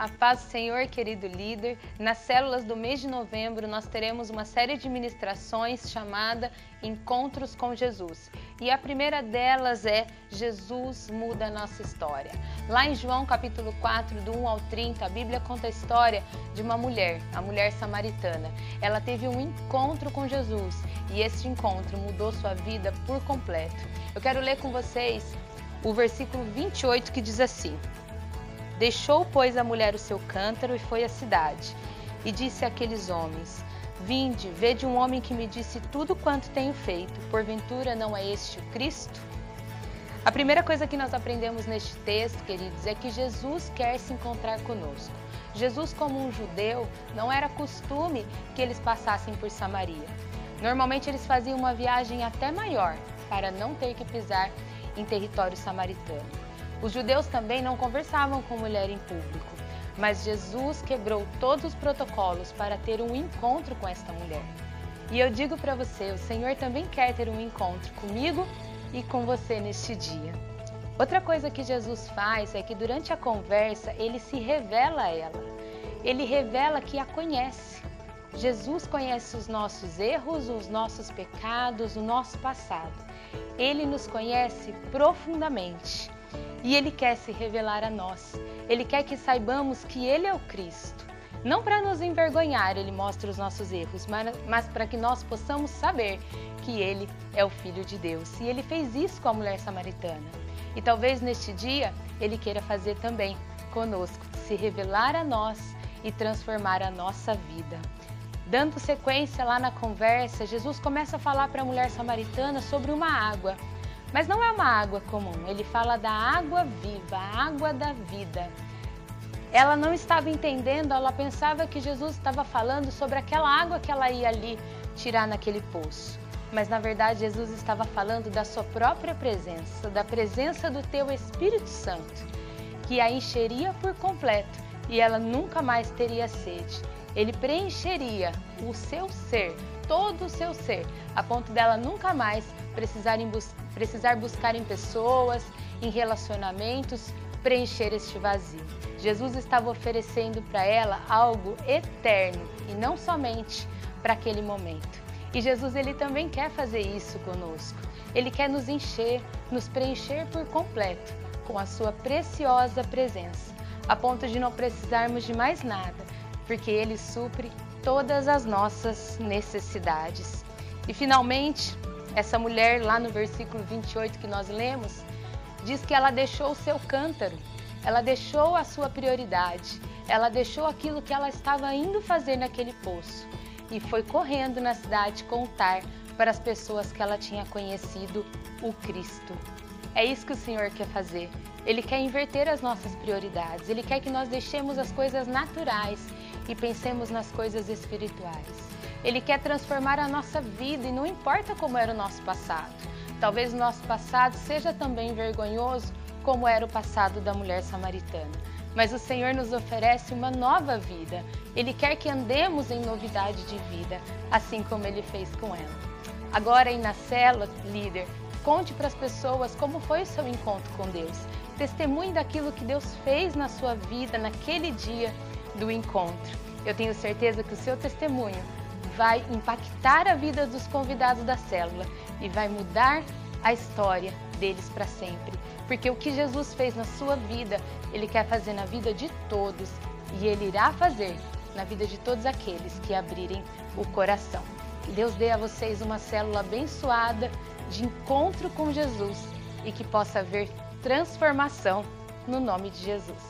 A paz do Senhor, querido líder. Nas células do mês de novembro, nós teremos uma série de ministrações chamada Encontros com Jesus. E a primeira delas é Jesus muda a nossa história. Lá em João capítulo 4, do 1 ao 30, a Bíblia conta a história de uma mulher, a mulher samaritana. Ela teve um encontro com Jesus e esse encontro mudou sua vida por completo. Eu quero ler com vocês o versículo 28 que diz assim: Deixou, pois, a mulher o seu cântaro e foi à cidade. E disse àqueles homens: Vinde, vede um homem que me disse tudo quanto tenho feito. Porventura não é este o Cristo? A primeira coisa que nós aprendemos neste texto, queridos, é que Jesus quer se encontrar conosco. Jesus, como um judeu, não era costume que eles passassem por Samaria. Normalmente eles faziam uma viagem até maior para não ter que pisar em território samaritano. Os judeus também não conversavam com mulher em público, mas Jesus quebrou todos os protocolos para ter um encontro com esta mulher. E eu digo para você, o Senhor também quer ter um encontro comigo e com você neste dia. Outra coisa que Jesus faz é que durante a conversa ele se revela a ela. Ele revela que a conhece. Jesus conhece os nossos erros, os nossos pecados, o nosso passado. Ele nos conhece profundamente e Ele quer se revelar a nós. Ele quer que saibamos que Ele é o Cristo. Não para nos envergonhar, Ele mostra os nossos erros, mas, para que nós possamos saber que Ele é o Filho de Deus. E Ele fez isso com a mulher samaritana. E talvez neste dia Ele queira fazer também conosco, se revelar a nós e transformar a nossa vida. Dando sequência lá na conversa, Jesus começa a falar para a mulher samaritana sobre uma água mas não é uma água comum, ele fala da água viva, a água da vida. Ela não estava entendendo, ela pensava que Jesus estava falando sobre aquela água que ela ia ali tirar naquele poço. Mas na verdade Jesus estava falando da sua própria presença, da presença do teu Espírito Santo, que a encheria por completo e ela nunca mais teria sede. Ele preencheria o seu ser, todo o seu ser, a ponto dela nunca mais precisar, bus precisar buscar em pessoas, em relacionamentos, preencher este vazio. Jesus estava oferecendo para ela algo eterno e não somente para aquele momento. E Jesus ele também quer fazer isso conosco. Ele quer nos encher, nos preencher por completo com a sua preciosa presença, a ponto de não precisarmos de mais nada, porque ele supre todas as nossas necessidades. E finalmente, essa mulher, lá no versículo 28 que nós lemos, diz que ela deixou o seu cântaro, ela deixou a sua prioridade, ela deixou aquilo que ela estava indo fazer naquele poço e foi correndo na cidade contar para as pessoas que ela tinha conhecido o Cristo. É isso que o Senhor quer fazer. Ele quer inverter as nossas prioridades, ele quer que nós deixemos as coisas naturais e pensemos nas coisas espirituais. Ele quer transformar a nossa vida e não importa como era o nosso passado. Talvez o nosso passado seja também vergonhoso, como era o passado da mulher samaritana. Mas o Senhor nos oferece uma nova vida. Ele quer que andemos em novidade de vida, assim como ele fez com ela. Agora, aí na célula, líder, conte para as pessoas como foi o seu encontro com Deus. Testemunhe daquilo que Deus fez na sua vida naquele dia do encontro. Eu tenho certeza que o seu testemunho vai impactar a vida dos convidados da célula e vai mudar a história deles para sempre. Porque o que Jesus fez na sua vida, Ele quer fazer na vida de todos e Ele irá fazer na vida de todos aqueles que abrirem o coração. Que Deus dê a vocês uma célula abençoada de encontro com Jesus e que possa haver transformação no nome de Jesus.